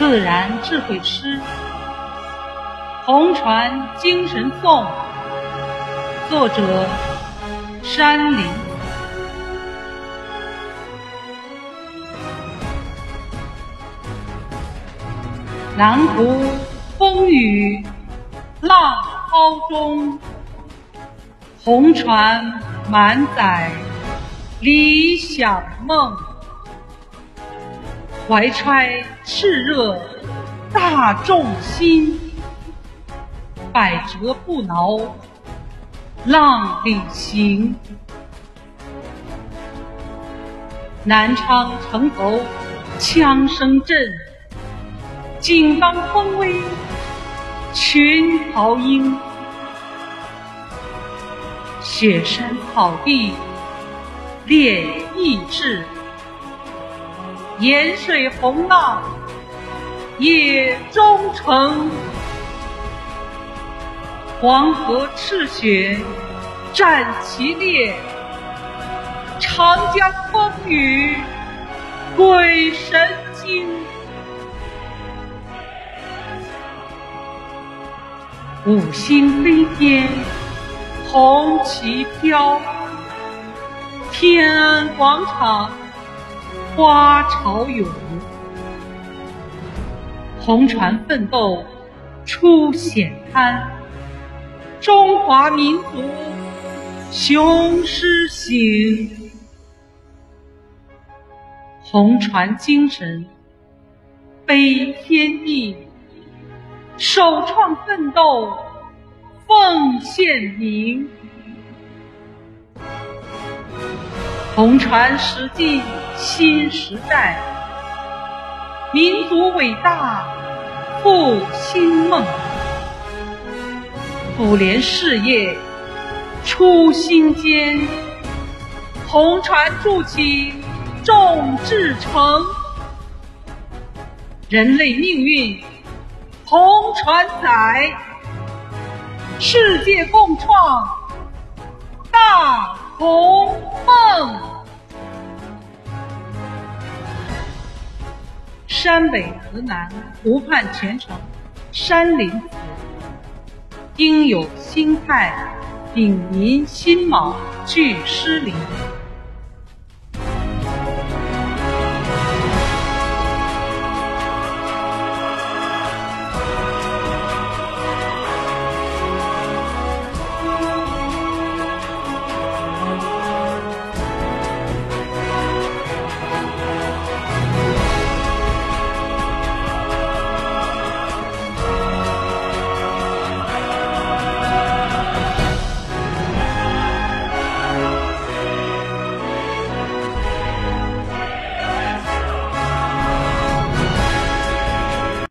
自然智慧诗，红传精神颂。作者：山林。南湖风雨浪涛中，红船满载理想梦。怀揣炽热大众心，百折不挠浪里行。南昌城头枪声震，锦刚风微群豪英。雪山草地练意志。盐水洪浪野中城，黄河赤血战旗烈，长江风雨鬼神惊。五星飞天红旗飘，天安广场。花朝涌，红船奋斗出险滩，中华民族雄狮行，红船精神飞天地，首创奋斗奉献名，红船实际。新时代，民族伟大复兴梦，妇联事业初心坚，红船筑起众志成，人类命运红船载，世界共创大红梦。山北河南湖畔泉城，山林子，应有心态，秉民辛卯俱诗林。